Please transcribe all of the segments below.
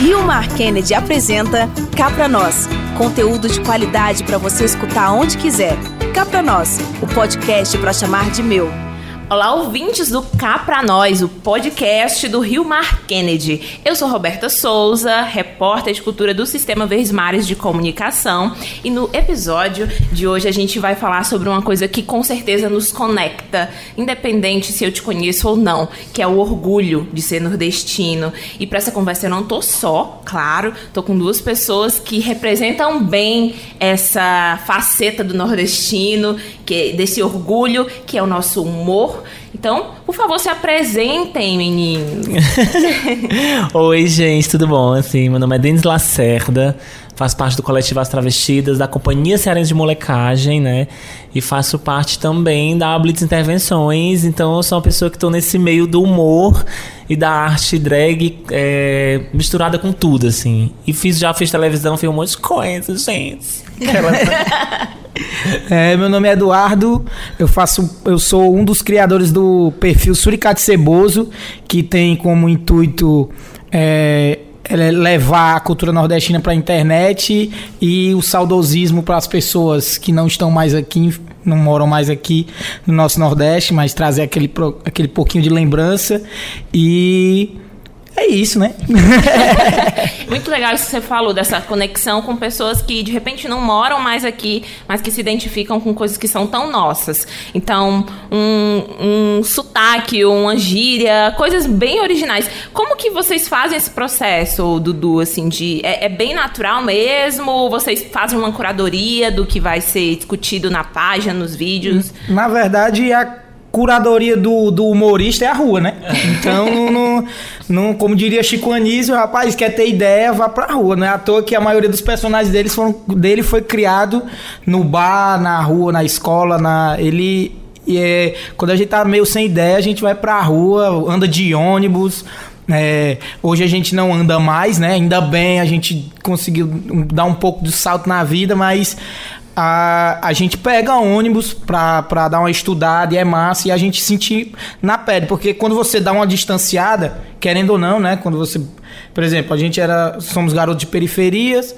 Rio Mar Kennedy apresenta Cá Pra Nós. Conteúdo de qualidade para você escutar onde quiser. Cá Pra Nós, o podcast para chamar de meu. Olá, ouvintes do Cá Pra Nós, o podcast do Rio Mar Kennedy. Eu sou Roberta Souza, repórter de cultura do Sistema Verdes Mares de Comunicação. E no episódio de hoje a gente vai falar sobre uma coisa que com certeza nos conecta, independente se eu te conheço ou não, que é o orgulho de ser nordestino. E para essa conversa eu não tô só, claro, tô com duas pessoas que representam bem essa faceta do nordestino, que desse orgulho, que é o nosso humor então, por favor, se apresentem, meninos. Oi, gente, tudo bom? Assim, meu nome é Denis Lacerda, faço parte do coletivo As Travestidas, da Companhia Cearense de Molecagem, né? E faço parte também da Blitz Intervenções. Então, eu sou uma pessoa que estou nesse meio do humor e da arte drag é, misturada com tudo, assim. E fiz, já fiz televisão, fiz um monte de coisas, gente. É, meu nome é Eduardo, eu faço, eu sou um dos criadores do perfil Suricate Ceboso, que tem como intuito é, levar a cultura nordestina para a internet e o saudosismo para as pessoas que não estão mais aqui, não moram mais aqui no nosso Nordeste, mas trazer aquele, aquele pouquinho de lembrança e é isso, né? Muito legal isso que você falou, dessa conexão com pessoas que de repente não moram mais aqui, mas que se identificam com coisas que são tão nossas. Então, um, um sotaque, uma gíria, coisas bem originais. Como que vocês fazem esse processo, Dudu, assim, de... É, é bem natural mesmo? Vocês fazem uma curadoria do que vai ser discutido na página, nos vídeos? Na verdade, a curadoria do, do humorista é a rua, né? Então, não, não, como diria Chico Anísio, rapaz, quer ter ideia, vá pra rua. Não é à toa que a maioria dos personagens deles foram, dele foi criado no bar, na rua, na escola, na ele e é, quando a gente tá meio sem ideia, a gente vai pra rua, anda de ônibus. É, hoje a gente não anda mais, né? Ainda bem a gente conseguiu dar um pouco de salto na vida, mas a, a gente pega ônibus pra, pra dar uma estudada e é massa e a gente sentir na pele. Porque quando você dá uma distanciada, querendo ou não, né? Quando você. Por exemplo, a gente era. Somos garotos de periferias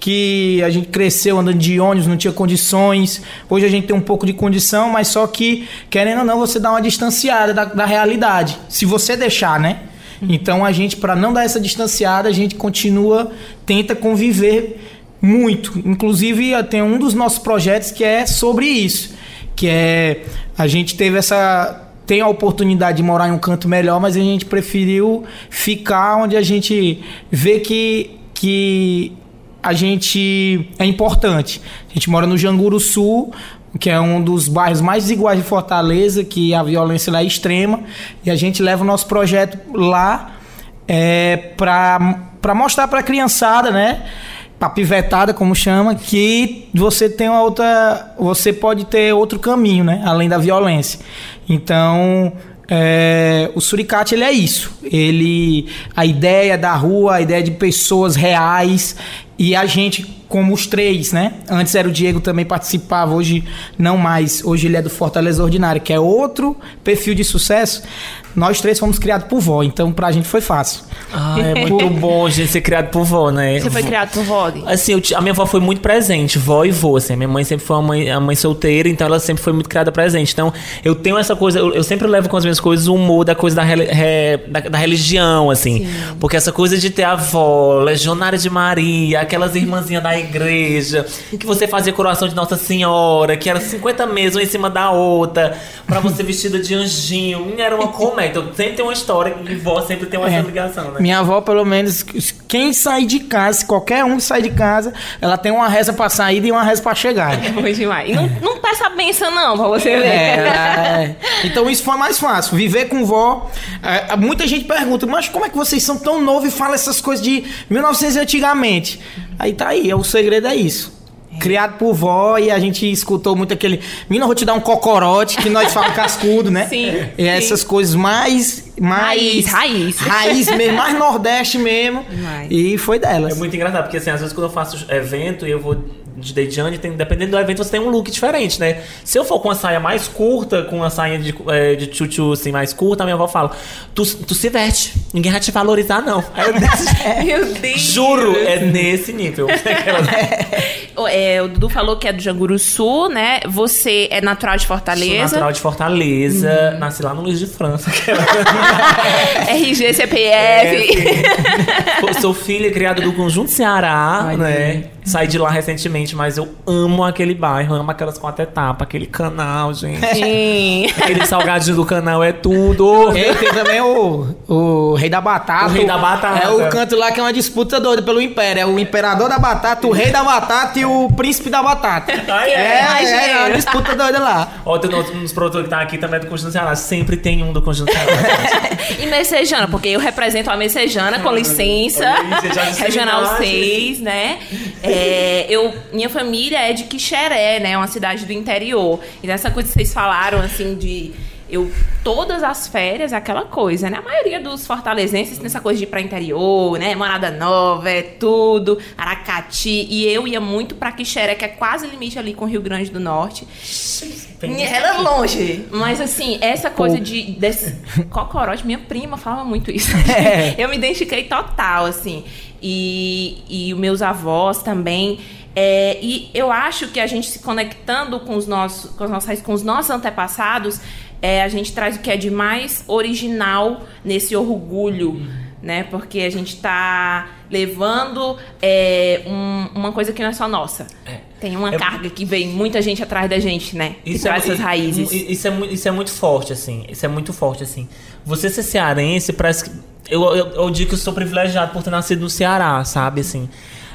que a gente cresceu andando de ônibus, não tinha condições. Hoje a gente tem um pouco de condição, mas só que, querendo ou não, você dá uma distanciada da, da realidade. Se você deixar, né? Então a gente, para não dar essa distanciada, a gente continua, tenta conviver muito. Inclusive, tem um dos nossos projetos que é sobre isso. Que é. A gente teve essa. Tem a oportunidade de morar em um canto melhor, mas a gente preferiu ficar onde a gente vê que, que a gente é importante. A gente mora no Janguru Sul, que é um dos bairros mais desiguais de Fortaleza, que a violência lá é extrema, e a gente leva o nosso projeto lá é, para mostrar para a criançada, né? Papivetada, como chama, que você tem uma outra. Você pode ter outro caminho, né? Além da violência. Então. É, o suricate ele é isso. Ele a ideia da rua, a ideia de pessoas reais e a gente como os três, né? Antes era o Diego também participava, hoje não mais. Hoje ele é do Fortaleza Ordinário, que é outro perfil de sucesso. Nós três fomos criados por vó, então pra gente foi fácil. Ah, é muito bom a gente ser criado por vó, né? Você foi criado por vó? Assim, eu, a minha avó foi muito presente, vó e vô, assim. Minha mãe sempre foi uma mãe, a mãe solteira, então ela sempre foi muito criada presente. Então, eu tenho essa coisa, eu, eu sempre levo com as minhas coisas o humor da coisa da, re, da, da, religião, assim. Sim. Porque essa coisa de ter a avó, legionária de Maria, aquelas irmãzinhas da igreja, que você fazia coroação de Nossa Senhora, que era 50 mesas uma em cima da outra, pra você vestida de anjinho. Era uma comédia. Então sempre tem uma história e vó sempre tem uma é. ligação, né? Minha avó, pelo menos, quem sai de casa, qualquer um que sai de casa, ela tem uma reza pra sair e uma reza pra chegar. É bom demais. E não, não peça benção, não, pra você ver. É, é. Então isso foi mais fácil. Viver com vó. É, muita gente pergunta, mas como é que vocês são tão novos e falam essas coisas de 1900 antigamente? Aí tá aí, o segredo é isso. Criado por vó e a gente escutou muito aquele. Menina, vou te dar um cocorote, que nós falamos cascudo, né? Sim. E essas coisas mais mais. Raiz, raiz. Raiz mesmo, mais Nordeste mesmo. Demais. E foi delas. É muito engraçado, porque assim, às vezes quando eu faço evento e eu vou de Dejane, tem, dependendo do evento, você tem um look diferente, né? Se eu for com uma saia mais curta, com uma saia de, é, de tchutchu assim, mais curta, a minha avó fala: tu, tu se veste, ninguém vai te valorizar, não. Aí eu disse, Meu Deus. Juro, é nesse nível. O- é, o Dudu falou que é do Janguruçu, né? Você é natural de Sou Fortaleza. natural de Fortaleza, nasci lá no Luiz de França. RG, É, CPF. sim. Sou filha criada do Conjunto Ceará, Ai, né? Saí de lá recentemente, mas eu amo aquele bairro, amo aquelas quatro etapas, aquele canal, gente. Sim. Aquele salgadinho do canal é tudo. E tem também o, o Rei da Batata. O Rei da Batata. É o canto lá que é uma disputa doida pelo Império. É o Imperador da Batata, o Rei da Batata e o Príncipe da Batata. Ai, é, é. Ai, é, é uma gente. disputa doida lá. Ó, tem uns, uns produtores que tá aqui também é do Conjunto Ceará. Sempre tem um do Conjunto Ceará. E Messejana, porque eu represento a Messejana, com licença. Já disse Regional imagem. 6, né? É, eu, minha família é de Quixeré, né? Uma cidade do interior. E dessa coisa que vocês falaram, assim, de. Eu, todas as férias, é aquela coisa, né? A maioria dos fortalezenses tem essa coisa de ir pra interior, né? Morada Nova, é tudo, Aracati. E eu ia muito pra Quixeré, que é quase limite ali com o Rio Grande do Norte. Ela é longe, mas assim, essa coisa de desse cocorote, minha prima falava muito isso. É. Eu me identifiquei total, assim. E, e os meus avós também. É, e eu acho que a gente se conectando com os nossos, com nossas raízes, com os nossos antepassados, é, a gente traz o que é de mais original nesse orgulho, né? Porque a gente está levando é, um- uma coisa que não é só nossa. Tem uma É- carga que vem muita gente atrás da gente, né? que traz é, essas raízes. Isso é, mu- isso é muito forte, assim. Isso é muito forte, assim. Você ser cearense parece que. Eu, eu, eu digo que eu sou privilegiado por ter nascido no Ceará, sabe? Assim.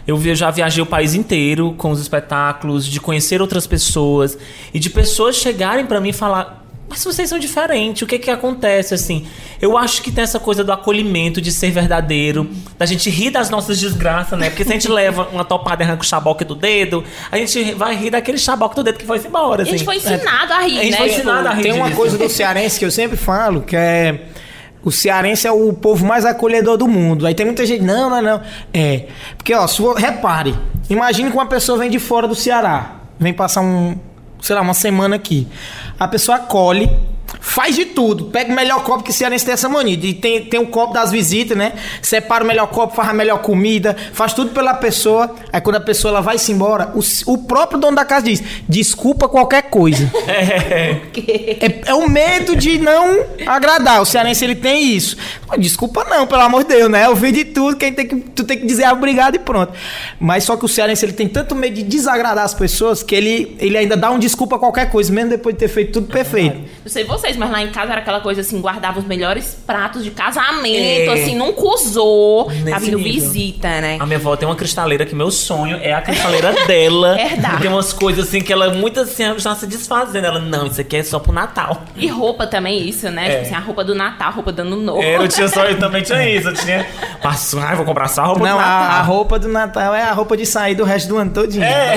Eu já viajei o país inteiro com os espetáculos, de conhecer outras pessoas e de pessoas chegarem pra mim e falar: Mas vocês são diferentes, o que que acontece? Assim, eu acho que tem essa coisa do acolhimento, de ser verdadeiro, da gente rir das nossas desgraças, né? Porque se a gente leva uma topada e arranca o chaboque do dedo, a gente vai rir daquele chaboque do dedo que foi embora. A gente assim. foi ensinado a rir, A gente né? foi ensinado a rir. Tem uma disso. coisa do cearense que eu sempre falo, que é. O cearense é o povo mais acolhedor do mundo. Aí tem muita gente, não, não, não. É. Porque, ó, sua, repare. Imagine que uma pessoa vem de fora do Ceará. Vem passar um, sei lá, uma semana aqui. A pessoa acolhe, faz de tudo. Pega o melhor copo que o cearense tem essa mania. E tem, tem o copo das visitas, né? Separa o melhor copo, faz a melhor comida, faz tudo pela pessoa. Aí quando a pessoa ela vai se embora, o, o próprio dono da casa diz: desculpa qualquer coisa. É, é o medo de não agradar. O cearense ele tem isso. Desculpa não, pelo amor de Deus, né? Eu vi de tudo, quem tem que, tu tem que dizer é obrigado e pronto. Mas só que o cearense ele tem tanto medo de desagradar as pessoas que ele, ele ainda dá um desculpa a qualquer coisa, mesmo depois de ter feito tudo perfeito. Não sei vocês, mas lá em casa era aquela coisa assim, guardava os melhores pratos de casamento, É. assim, nunca usou. Nesse tá vindo nível. visita, né? A minha avó tem uma cristaleira que meu sonho é a cristaleira dela. Herdar. Tem umas coisas assim que ela muito assim, ela já se desfazendo. Ela, não, isso aqui é só pro Natal. E roupa também, isso, né? É. Tipo assim, a roupa do Natal, a roupa do Ano Novo. É, eu tinha só, eu também tinha isso. Eu tinha. Passou, ai, vou comprar só a roupa Não, do a, Natal. a roupa do Natal é a roupa de sair do resto do ano todinho. É.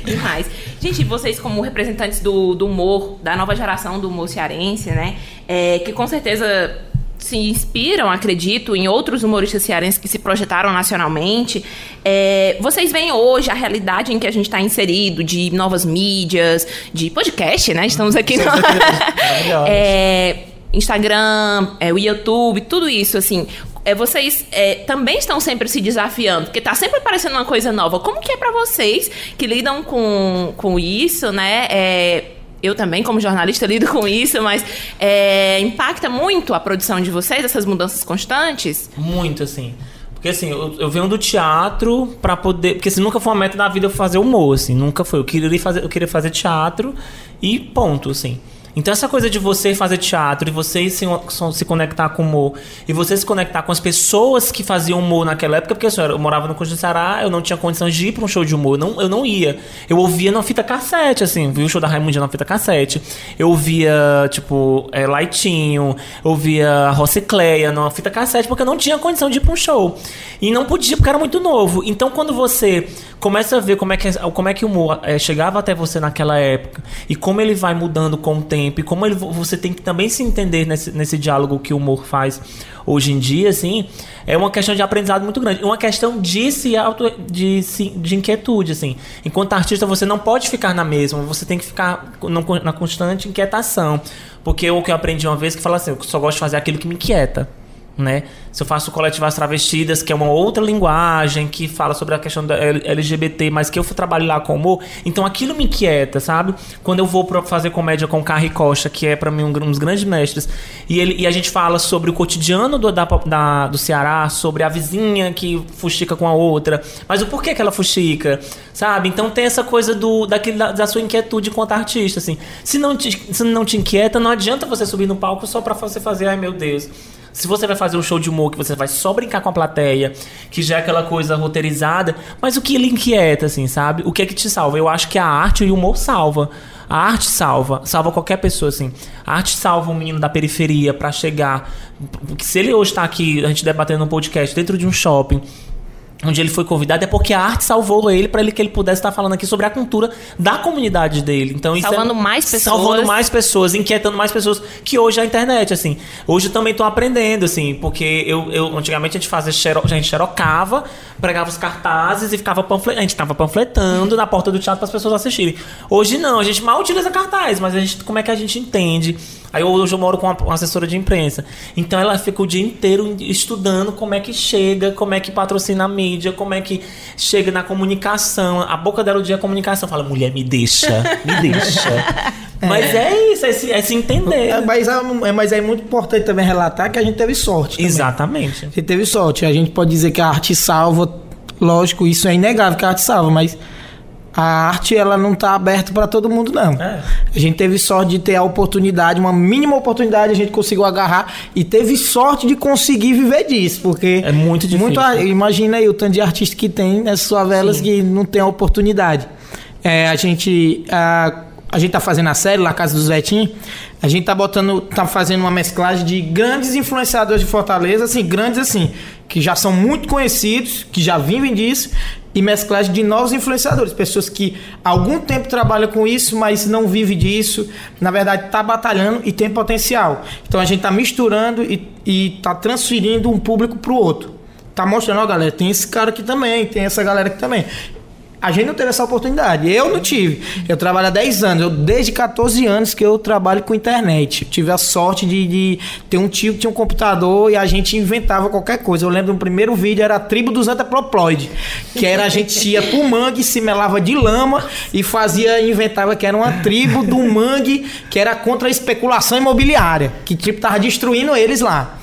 Demais. Gente, vocês como representantes do, do humor, da nova geração do humor cearense, né? é, que com certeza se inspiram, acredito, em outros humoristas cearenses que se projetaram nacionalmente. é, vocês veem hoje a realidade em que a gente está inserido, de novas mídias, de podcast, né? Estamos aqui no... É, Instagram, é, o YouTube, tudo isso, assim. É, vocês é, também estão sempre se desafiando, porque tá sempre aparecendo uma coisa nova. Como que é pra vocês que lidam com, com isso, né? É, eu também, como jornalista, lido com isso, mas é, impacta muito a produção de vocês, essas mudanças constantes? Muito, assim. Porque assim, eu, eu venho do teatro pra poder. Porque assim, nunca foi uma meta da vida eu fazer humor, assim. Nunca foi. Eu queria fazer, eu queria fazer teatro e ponto, assim. Então essa coisa de você fazer teatro e você se, se conectar com o humor e você se conectar com as pessoas que faziam humor naquela época, porque assim, eu morava no Conjunto Ceará, eu não tinha condição de ir para um show de humor, não, eu não ia. Eu ouvia na fita cassete, assim, vi o show da Raimundinha na fita cassete. Eu ouvia, tipo, é, Laitinho, eu ouvia Rocicleia na fita cassete, porque eu não tinha condição de ir para um show. E não podia, porque era muito novo. Então quando você começa a ver como é que, como é que o humor é, chegava até você naquela época e como ele vai mudando com o tempo tempo e como ele, você tem que também se entender nesse, nesse diálogo que o humor faz hoje em dia, assim, é uma questão de aprendizado muito grande. Uma questão de se auto, de, de inquietude, assim. Enquanto artista, você não pode ficar na mesma, você tem que ficar na constante inquietação. Porque o que eu aprendi uma vez que fala assim, eu só gosto de fazer aquilo que me inquieta né? Se eu faço coletivas travestidas, que é uma outra linguagem que fala sobre a questão da LGBT, mas que eu trabalho lá com humor, então aquilo me inquieta, sabe? Quando eu vou para fazer comédia com o Carrie Costa, que é para mim um, um, dos grandes mestres, e, ele, e a gente fala sobre o cotidiano do, da, da, do Ceará, sobre a vizinha que fuxica com a outra, mas o porquê que ela fuxica, sabe? Então tem essa coisa do, daquele, da, da sua inquietude quanto artista, assim. Se não, te, se não te inquieta, não adianta você subir no palco só para você fazer, ai meu Deus se você vai fazer um show de humor que você vai só brincar com a plateia, que já é aquela coisa roteirizada, mas o que lhe inquieta, assim, sabe? O que é que te salva? Eu acho que a arte e o humor salva. A arte salva, salva qualquer pessoa, assim. A arte salva um menino da periferia para chegar. Se ele hoje tá aqui, a gente debatendo um podcast dentro de um shopping, onde ele foi convidado é porque a arte salvou ele para ele que ele pudesse estar falando aqui sobre a cultura da comunidade dele. Então salvando é, mais pessoas, salvando mais pessoas, inquietando mais pessoas que hoje é a internet assim. Hoje eu também estou aprendendo assim, porque eu, eu antigamente a gente fazia xero, a gente xerocava, pregava os cartazes e ficava panfletando, a gente ficava panfletando na porta do teatro para as pessoas assistirem. Hoje não, a gente mal utiliza cartaz, mas a gente como é que a gente entende Aí hoje eu moro com uma, assessora de imprensa. Então ela fica o dia inteiro estudando como é que chega, como é que patrocina a mídia, como é que chega na comunicação. A boca dela o dia é comunicação. Fala, mulher, me deixa, me deixa. É. Mas é isso, é se, é se entender. É, mas, é, mas é muito importante também relatar que a gente teve sorte. Também. Exatamente. A gente teve sorte. A gente pode dizer que a arte salva, lógico, isso é inegável que a arte salva, mas a arte ela não está aberta para todo mundo não. É. A gente teve sorte de ter a oportunidade, uma mínima oportunidade a gente conseguiu agarrar e teve sorte de conseguir viver disso, porque é muito difícil. Muito, imagina aí o tanto de artista que tem nessas favelas Sim. que não tem a oportunidade. É, a gente a, a gente tá fazendo a série lá Casa dos Vetinhos, a gente tá botando, tá fazendo uma mesclagem de grandes influenciadores de Fortaleza, assim, grandes assim, que já são muito conhecidos, que já vivem disso, e mesclagem de novos influenciadores, pessoas que há algum tempo trabalham com isso, mas não vivem disso, na verdade está batalhando e tem potencial. Então a gente está misturando e está transferindo um público para o outro. Tá mostrando, ó, galera, tem esse cara aqui também, tem essa galera aqui também. A gente não teve essa oportunidade. Eu não tive. Eu trabalho há 10 anos. Eu, desde 14 anos que eu trabalho com internet. Eu tive a sorte de, de ter um tio que tinha um computador e a gente inventava qualquer coisa. Eu lembro do primeiro vídeo, era a tribo dos antaproploides. Que era a gente ia pro mangue, se melava de lama e fazia, inventava que era uma tribo do mangue que era contra a especulação imobiliária. Que tipo tava destruindo eles lá.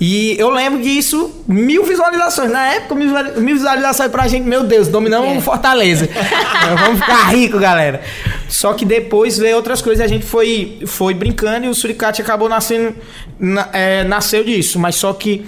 E eu lembro disso, mil visualizações. Na época, mil visualizações pra gente, meu Deus, dominamos é. Fortaleza. Vamos ficar rico, galera. Só que depois veio outras coisas a gente foi, foi brincando e o Suricate acabou nascendo, na, é, nasceu disso. Mas só que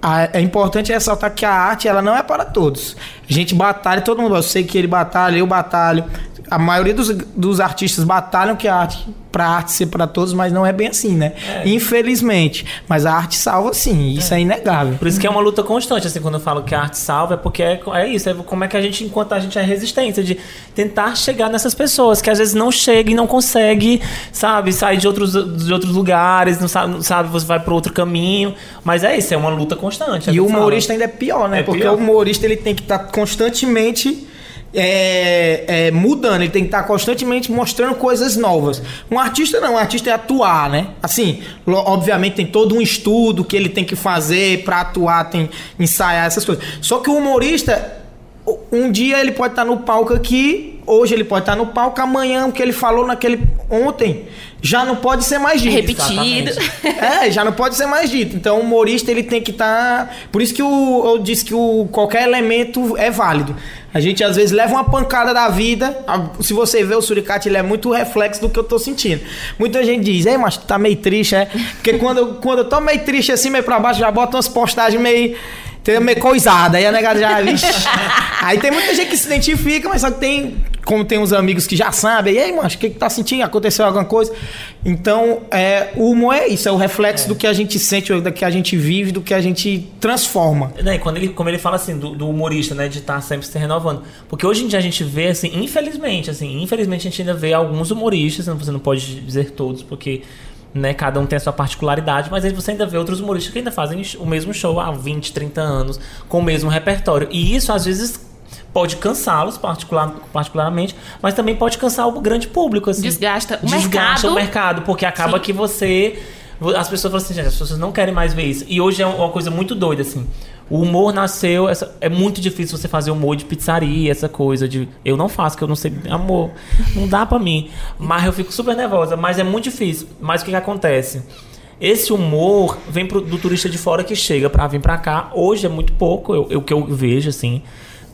a, é importante ressaltar que a arte ela não é para todos. A gente batalha, todo mundo, eu sei que ele batalha, eu batalho, a maioria dos, dos artistas batalham que a arte para arte ser para todos, mas não é bem assim, né? É. Infelizmente. Mas a arte salva sim, isso é. é. inegável. Por isso que é uma luta constante, assim, quando eu falo que a arte salva, é porque é, é isso, é como é que a gente, enquanto a gente é resistência, de tentar chegar nessas pessoas que às vezes não chega e não consegue, sabe, sair de outros, de outros lugares, não sabe, não sabe você vai para outro caminho. Mas é isso, é uma luta constante. E o humorista ainda é pior, né? É porque pior. o humorista ele tem que estar tá constantemente é, é, mudando, ele tem que estar constantemente mostrando coisas novas. Um artista não, um artista é atuar, né? Assim, obviamente tem todo um estudo que ele tem que fazer para atuar, tem ensaiar essas coisas. Só que o humorista, um dia ele pode estar no palco aqui, hoje ele pode estar no palco, amanhã o que ele falou naquele ontem já não pode ser mais dito. Repetido. é, já não pode ser mais dito. Então o humorista ele tem que estar. Tá... Por isso que o, eu disse que o, qualquer elemento é válido. A gente às vezes leva uma pancada da vida. Se você vê o suricate, ele é muito reflexo do que eu tô sentindo. Muita gente diz, ei, mas tu tá meio triste, é? Porque quando, eu, quando eu tô meio triste assim, meio pra baixo, já bota umas postagens meio meio coisada. Aí a negada já. Vixe. Aí tem muita gente que se identifica, mas só que tem como tem uns amigos que já sabem, e aí, mano, o que, que tá sentindo? Aconteceu alguma coisa? Então, é, o humor é isso, é o reflexo É. do que a gente sente, do que a gente vive, do que a gente transforma. Né, quando ele, como ele fala assim, do, do humorista, né? De estar sempre se renovando. Porque hoje em dia a gente vê, assim, infelizmente, assim, infelizmente a gente ainda vê alguns humoristas, não- você não pode dizer todos, porque né, cada um tem a sua particularidade, mas aí você ainda vê outros humoristas que ainda fazem o mesmo show há 20, 30 anos, com o mesmo repertório. E isso, às vezes, pode cansá-los particular, particularmente, mas também pode cansar o grande público. Assim. Desgasta o Desgasta mercado. o mercado, porque acaba Sim. que você. As pessoas falam assim, gente, as pessoas não querem mais ver isso. E hoje é uma coisa muito doida, assim. O humor nasceu. Essa, é muito difícil você fazer humor de pizzaria, essa coisa de. Eu não faço, que eu não sei. Amor, não dá pra mim. Mas eu fico super nervosa. Mas é muito difícil. Mas o que, que acontece? Esse humor vem pro, do turista de fora que chega pra vir pra cá. Hoje é muito pouco, o que eu vejo, assim.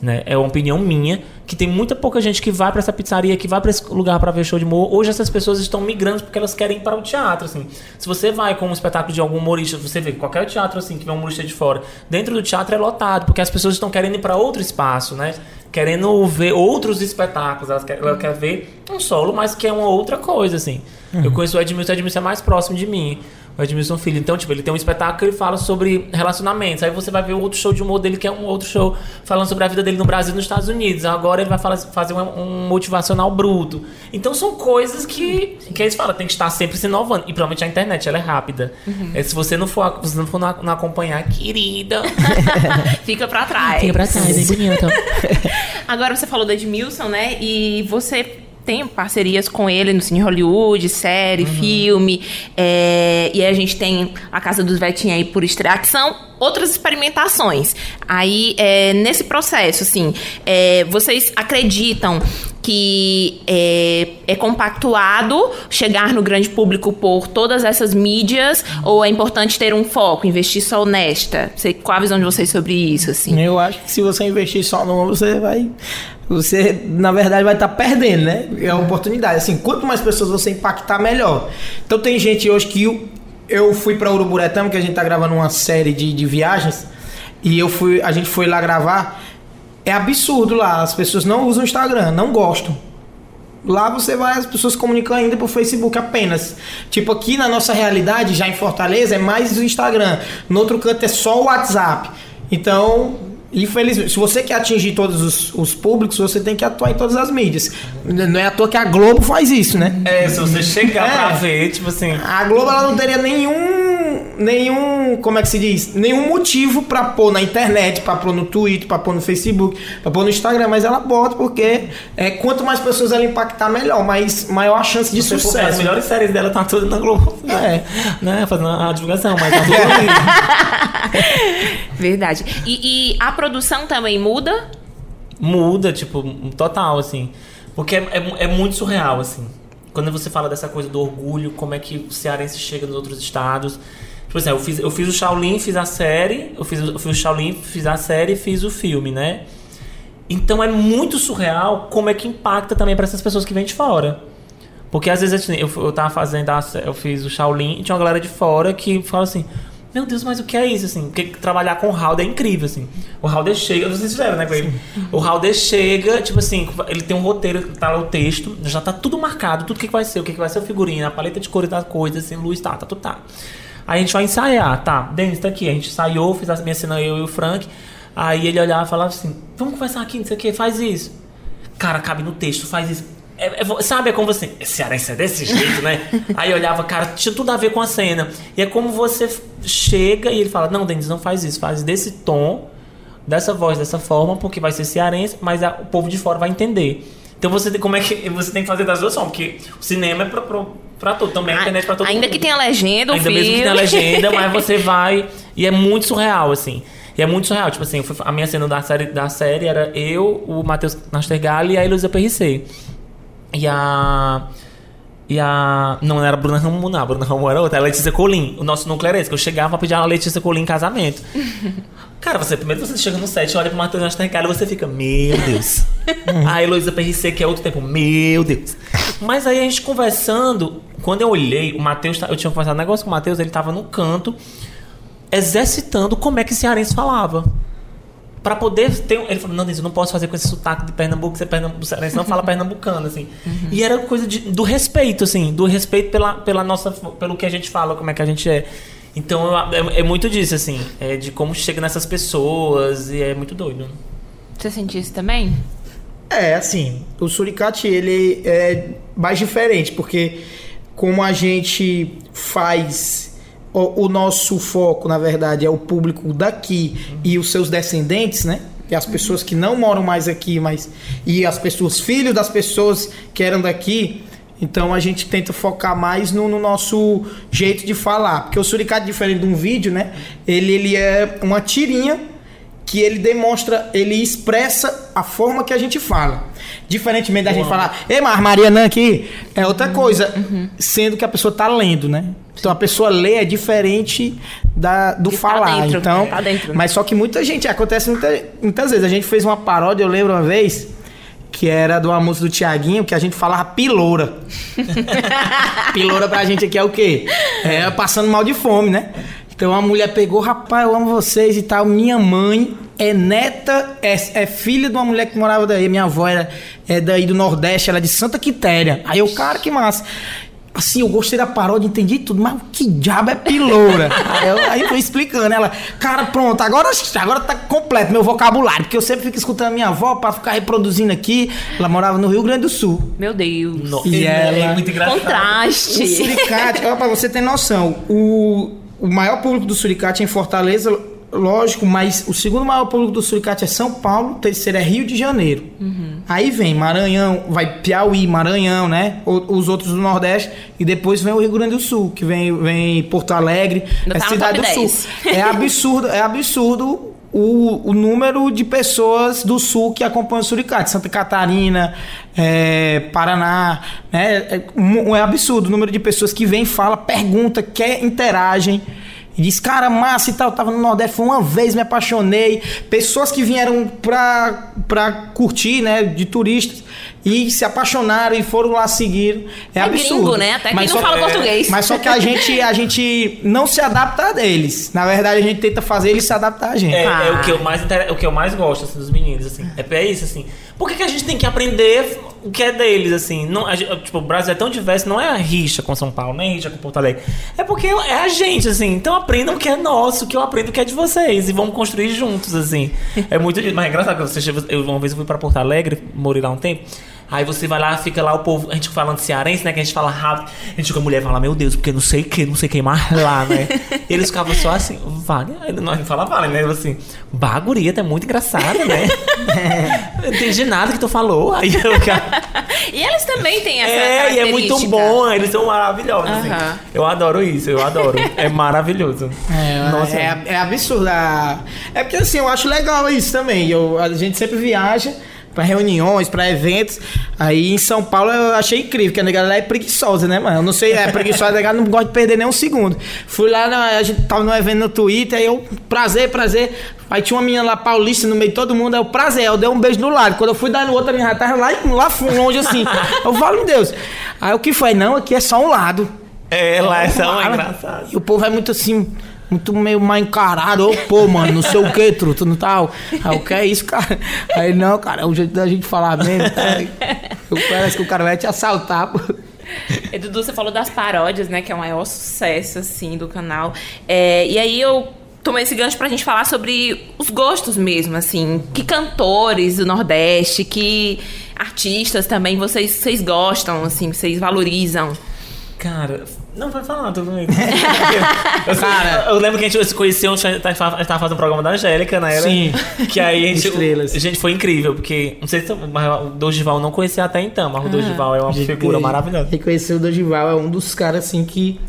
Né? É uma opinião minha, que tem muita pouca gente que vai pra essa pizzaria, que vai pra esse lugar pra ver show de humor. Hoje essas pessoas estão migrando porque elas querem ir para o teatro, assim. Se você vai com um espetáculo de algum humorista, você vê qualquer teatro assim que vê um humorista de fora, dentro do teatro é lotado, porque as pessoas estão querendo ir para outro espaço, né? Querendo ver outros espetáculos, elas querem, ela quer ver um solo, mas que é uma outra coisa, assim. Eu conheço o Edmilson, o Edmilson é mais próximo de mim. O Edmilson Filho. Então, tipo, ele tem um espetáculo que ele fala sobre relacionamentos. Aí você vai ver outro show de humor dele, que é um outro show falando sobre a vida dele no Brasil e nos Estados Unidos. Agora ele vai falar- fazer um, um motivacional bruto. Então são coisas que, que eles falam, tem que estar sempre se inovando. E provavelmente a internet, ela é rápida. É, se você não for, se não for não, não acompanhar, querida. Fica pra trás. Fica pra trás, hein, bonita. Agora você falou do Edmilson, né? E você tem parcerias com ele no Cine Hollywood, série, Uhum. filme. é, e a gente tem a Casa dos Vetinhos aí por estrear, que são outras experimentações. Aí, é, nesse processo, assim, é, vocês acreditam que é, é compactuado chegar no grande público por todas essas mídias ou é importante ter um foco, investir só nesta? Qual a visão de vocês sobre isso, assim? Eu acho que se você investir só numa, você vai. Você, na verdade, vai estar perdendo, né? É a oportunidade. Assim, quanto mais pessoas você impactar, melhor. Então, tem gente hoje que eu, eu fui para Uruburetama, que a gente tá gravando uma série de, de viagens, e eu fui, a gente foi lá gravar. É absurdo lá, as pessoas não usam o Instagram, não gostam. Lá você vai, as pessoas comunicam ainda por Facebook apenas. Tipo, aqui na nossa realidade, já em Fortaleza, é mais o Instagram. No outro canto é só o WhatsApp. Então, infelizmente, se você quer atingir todos os, os públicos, você tem que atuar em todas as mídias. Não é à toa que a Globo faz isso, né? É, se você chegar É. pra ver, tipo assim. A Globo ela não teria nenhum nenhum, como é que se diz? Nenhum motivo pra pôr na internet, pra pôr no Twitter, pra pôr no Facebook, pra pôr no Instagram, mas ela bota porque é, quanto mais pessoas ela impactar melhor, mais maior a chance de Se você ver, as sucesso. melhores séries dela tá tudo na Globo. É. Né? Fazendo a divulgação, mas tá tudo. Verdade. E, e a produção também muda? muda, tipo, total, assim. Porque é, é, é muito surreal, assim. Quando você fala dessa coisa do orgulho, como é que o cearense chega nos outros estados. Tipo assim, eu fiz, eu fiz o Shaolin, fiz a série, eu fiz, eu fiz o Shaolin, fiz a série fiz o filme, né? Então é muito surreal como é que impacta também para essas pessoas que vêm de fora. Porque às vezes assim, eu, eu tava fazendo, a, eu fiz o Shaolin e tinha uma galera de fora que fala assim: Meu Deus, mas o que é isso? Assim, porque trabalhar com o Halder é incrível, assim. O Halder chega, vocês fizeram, né, com ele? O Halder chega, tipo assim, ele tem um roteiro, tá lá o texto, já tá tudo marcado, tudo que, que vai ser, o que, que vai ser o figurino, a paleta de cores das coisas, assim, luz, tá, tá, tudo tá. Aí a gente vai ensaiar, tá, Denis, tá aqui, a gente ensaiou, fiz a minha cena eu e o Frank. Aí ele olhava e falava assim: Vamos conversar aqui, não sei o que, faz isso. Cara, cabe no texto, faz isso. É- é sabe, é como você. Esse cearense é desse jeito, né? Aí eu olhava, cara, tinha tudo a ver com a cena. E é como você chega e ele fala: Não, Denis, não faz isso, faz desse tom, dessa voz, dessa forma, porque vai ser cearense, mas a- o povo de fora vai entender. Então você tem, como é que você tem que fazer das duas formas, porque o cinema é pra, pra, pra todo, também a internet é pra todo Ainda mundo. que tenha legenda, o Ainda filme. mesmo que tenha legenda, mas você vai. E é muito surreal, assim. E é muito surreal. Tipo assim, a minha cena da série, da série era eu, o Matheus Nastergalli e a Heloísa Perricê. E a. E a. Não era a Bruna Ramu, não. A Bruna Ramu era outra. A Letícia Colim. O nosso núcleo era esse, que eu chegava pra pedir a Letícia Colim em casamento. Cara, você primeiro você chega no set, olha pro Matheus Nastergalli e você fica, meu Deus. a Heloísa Perricê, que é outro tempo, meu Deus. Mas aí a gente conversando, quando eu olhei, o Matheus, tá- eu tinha conversado um negócio com o Matheus, ele tava no canto, exercitando como é que cearense falava. Pra poder ter. um- Ele falou: Não, Denise, eu não posso fazer com esse sotaque de Pernambuco, você é Pernambuco, você não fala pernambucano, assim. E era coisa de- do respeito, assim, do respeito pela, pela nossa. pelo que a gente fala, como é que a gente é. Então eu- é, é muito disso, assim, é de como chega nessas pessoas e é muito doido. Você sentiu isso também? É, assim, o suricate ele é mais diferente, porque como a gente faz o, o nosso foco, na verdade, é o público daqui e os seus descendentes, né? E as pessoas que não moram mais aqui, mas e as pessoas, filhos das pessoas que eram daqui, então a gente tenta focar mais no, no nosso jeito de falar, porque o suricate diferente de um vídeo, né? Ele ele é uma tirinha que ele demonstra, ele expressa a forma que a gente fala. Diferentemente da gente falar, ei, mas Mariana aqui, é outra coisa, sendo que a pessoa tá lendo, né? Então a pessoa lê é diferente da, do tá falar. dentro, então, tá dentro, mas só que muita gente, acontece muita- muitas vezes. A gente fez uma paródia, eu lembro uma vez, que era uma música do Tiaguinho, que a gente falava piloura. piloura pra gente aqui é o quê? É passando mal de fome, né? Então a mulher pegou, rapaz, eu amo vocês e tal. Minha mãe é neta, é, é filha de uma mulher que morava daí. Minha avó era, é daí do Nordeste, ela é de Santa Quitéria. Aí eu, cara, que massa. Assim, eu gostei da paródia, entendi tudo, mas que diabo é piloura? aí, eu, aí eu fui explicando. Ela, cara, pronto, agora, agora tá completo meu vocabulário, porque eu sempre fico escutando minha avó pra ficar reproduzindo aqui. Ela morava no Rio Grande do Sul. Meu Deus. No- E é, ela- muito engraçado. O Contraste. suricate, ó, pra você ter noção, o, o maior público do suricate é em Fortaleza, lógico, mas o segundo maior público do suricate é São Paulo, o terceiro é Rio de Janeiro. Aí vem Maranhão, vai Piauí, Maranhão, né? O- os outros do Nordeste, e depois vem o Rio Grande do Sul, que vem, vem Porto Alegre, Ainda é tá cidade do top Sul. 10. É absurdo, é absurdo o, o número de pessoas do sul que acompanham o Suricate. Santa Catarina, é, Paraná, né? É, um- é absurdo o número de pessoas que vem, fala, pergunta, quer, interagem. E diz, cara, massa e tal, eu tava no Nordeste, foi uma vez, me apaixonei. Pessoas que vieram pra, pra curtir, né, de turistas, e se apaixonaram e foram lá seguir. É, É absurdo. gringo, né? Até quem não só- fala português. Mas só que a gente, a gente não se adapta a eles. Na verdade, a gente tenta fazer eles se adaptar a gente. É, Ah. é o, que eu mais, inter- o que eu mais gosto assim, dos meninos, assim. É, é isso, assim. Por que, que a gente tem que aprender o que é deles, assim? Não, a tipo, o Brasil é tão diverso, não é a rixa com São Paulo, nem a rixa com Porto Alegre. É porque é a gente, assim. Então aprendam o que é nosso, que eu aprendo o que é de vocês. E vamos construir juntos, assim. É muito. Mas é engraçado que você chega- eu, uma vez eu fui pra Porto Alegre, morei lá um tempo. Aí você vai lá, fica lá o povo, a gente falando cearense, né? Que a gente fala rápido. A gente fica a mulher fala, meu Deus, porque não sei o que, não sei quem mais lá, né? E eles ficavam só assim, vale. Nós não fala vale, né? Assim, baguria, tá muito engraçada, né? Não entendi nada que tu falou. Aí eu cara, E eles também têm essa É, e é muito bom, eles são maravilhosos. assim. Aham. Eu adoro isso, eu adoro. É maravilhoso. É, Nossa. é, é absurdo. a- É porque assim, eu acho legal isso também. Eu, a gente sempre viaja pra reuniões, pra eventos. Aí em São Paulo eu achei incrível, que a negada lá é preguiçosa, né, mano? Eu não sei, é preguiçosa, a negada não gosta de perder nem um segundo. Fui lá, na- a gente tava num evento no Twitter, aí eu, prazer, prazer. Aí tinha uma menina lá paulista no meio de todo mundo, aí eu, prazer, eu dei um beijo no lado. Quando eu fui dar no outro, a já tava lá, lá longe assim. Eu falo, meu Deus. Aí o que foi? Não, aqui é só um lado. É, lá é tão Fala. engraçado. E o povo é muito assim, muito meio mal encarado. Ô, pô, mano, não sei o que, truto, não tal. Aí o que é isso, cara? Aí não, cara, é o jeito da gente falar mesmo. Tá? Parece que o cara vai te assaltar, pô. E, Dudu, você falou das paródias, né? Que é o maior sucesso, assim, do canal. É, e aí eu tomei esse gancho pra gente falar sobre os gostos mesmo, assim. Que cantores do Nordeste, que artistas também vocês, vocês gostam, assim, vocês valorizam. Cara, não vai falar, tudo bem. eu, Cara, eu lembro que a gente se conheceu, a gente tava fazendo um programa da Angélica, né? Sim. Que aí a gente. Estrelas. A gente foi incrível, porque. Não sei se mas o Dorival não conhecia até então, mas o Dorival é uma figura maravilhosa. Reconhecer o Dorival é um dos caras, assim, que,